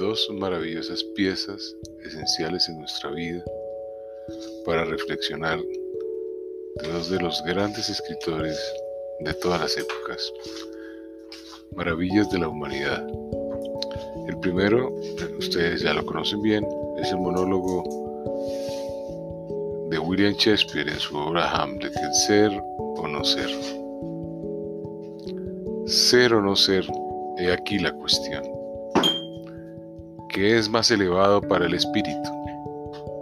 dos maravillosas piezas esenciales en nuestra vida para reflexionar de dos de los grandes escritores de todas las épocas, Maravillas de la Humanidad. El primero, ustedes ya lo conocen bien, es el monólogo de William Shakespeare en su obra Hamlet, el ser o no ser. Ser o no ser, he aquí la cuestión. ¿Qué es más elevado para el espíritu?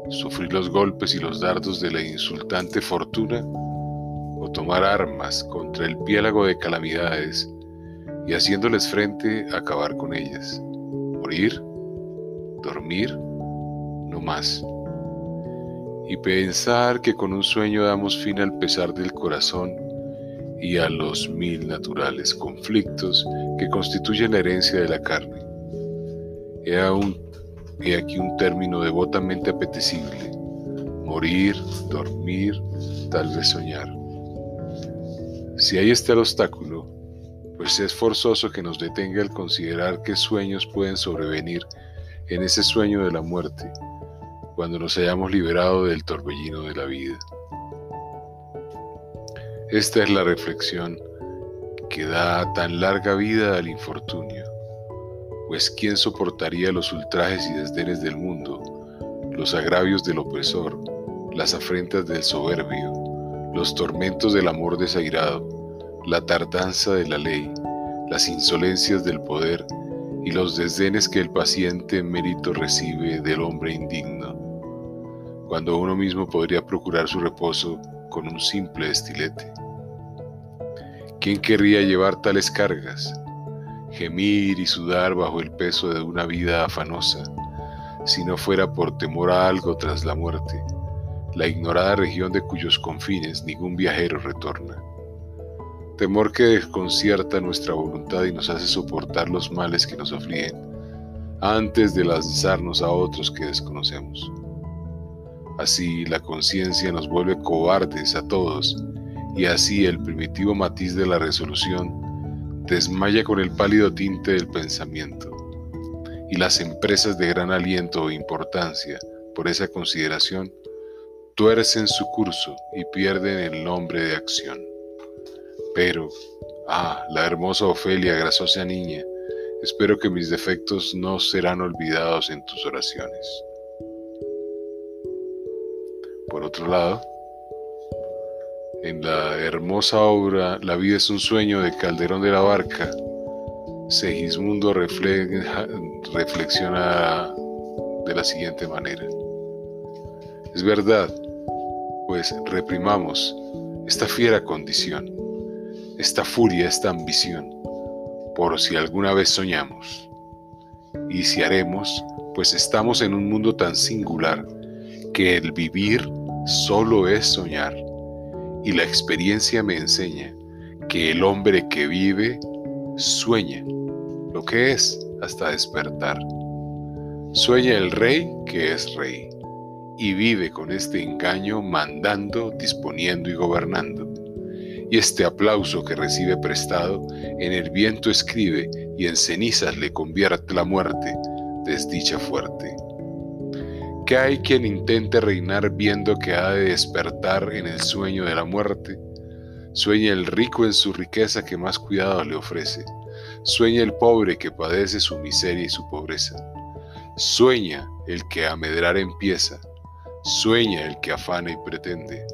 ¿Sufrir los golpes y los dardos de la insultante fortuna? ¿O tomar armas contra el piélago de calamidades y haciéndoles frente acabar con ellas? ¿Morir? ¿Dormir? No más. Y pensar que con un sueño damos fin al pesar del corazón y a los mil naturales conflictos que constituyen la herencia de la carne He, aquí un término devotamente apetecible. Morir, dormir, tal vez soñar. Si ahí está el obstáculo, pues es forzoso que nos detenga el considerar qué sueños pueden sobrevenir en ese sueño de la muerte, cuando nos hayamos liberado del torbellino de la vida. Esta es la reflexión que da tan larga vida al infortunio pues ¿quién soportaría los ultrajes y desdenes del mundo, los agravios del opresor, las afrentas del soberbio, los tormentos del amor desairado, la tardanza de la ley, las insolencias del poder y los desdenes que el paciente mérito recibe del hombre indigno, cuando uno mismo podría procurar su reposo con un simple estilete? ¿Quién querría llevar tales cargas? Gemir y sudar bajo el peso de una vida afanosa, si no fuera por temor a algo tras la muerte, la ignorada región de cuyos confines ningún viajero retorna. Temor que desconcierta nuestra voluntad y nos hace soportar los males que nos afligen, antes de lanzarnos a otros que desconocemos. Así la conciencia nos vuelve cobardes a todos y así el primitivo matiz de la resolución desmaya con el pálido tinte del pensamiento, y las empresas de gran aliento e importancia por esa consideración tuercen su curso y pierden el nombre de acción. Pero, ah, la hermosa Ofelia, grasosa niña, espero que mis defectos no serán olvidados en tus oraciones. Por otro lado, en la hermosa obra La vida es un sueño de Calderón de la Barca, Segismundo reflexiona de la siguiente manera. Es verdad, pues reprimamos esta fiera condición, esta furia, esta ambición, por si alguna vez soñamos. Y si haremos, pues estamos en un mundo tan singular que el vivir solo es soñar y la experiencia me enseña que el hombre que vive sueña lo que es hasta despertar. Sueña el rey que es rey y vive con este engaño mandando, disponiendo y gobernando. Y este aplauso que recibe prestado en el viento escribe y en cenizas le convierte la muerte, desdicha fuerte que hay quien intente reinar viendo que ha de despertar en el sueño de la muerte. Sueña el rico en su riqueza que más cuidado le ofrece. Sueña el pobre que padece su miseria y su pobreza. Sueña el que a medrar empieza. Sueña el que afana y pretende.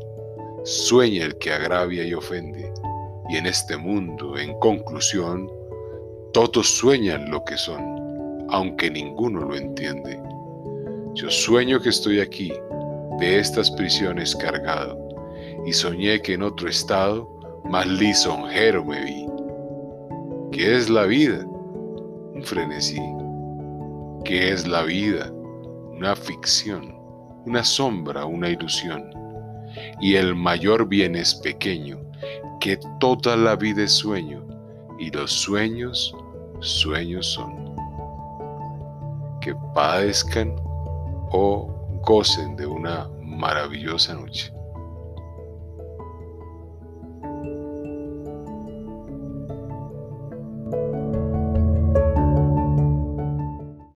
Sueña el que agravia y ofende. Y en este mundo, en conclusión, todos sueñan lo que son, aunque ninguno lo entiende. Yo sueño que estoy aquí, de estas prisiones cargado, y soñé que en otro estado más lisonjero me vi. ¿Qué es la vida? Un frenesí. ¿Qué es la vida? Una ficción, una sombra, una ilusión. Y el mayor bien es pequeño, que toda la vida es sueño, y los sueños, sueños son. Que padezcan o gocen de una maravillosa noche.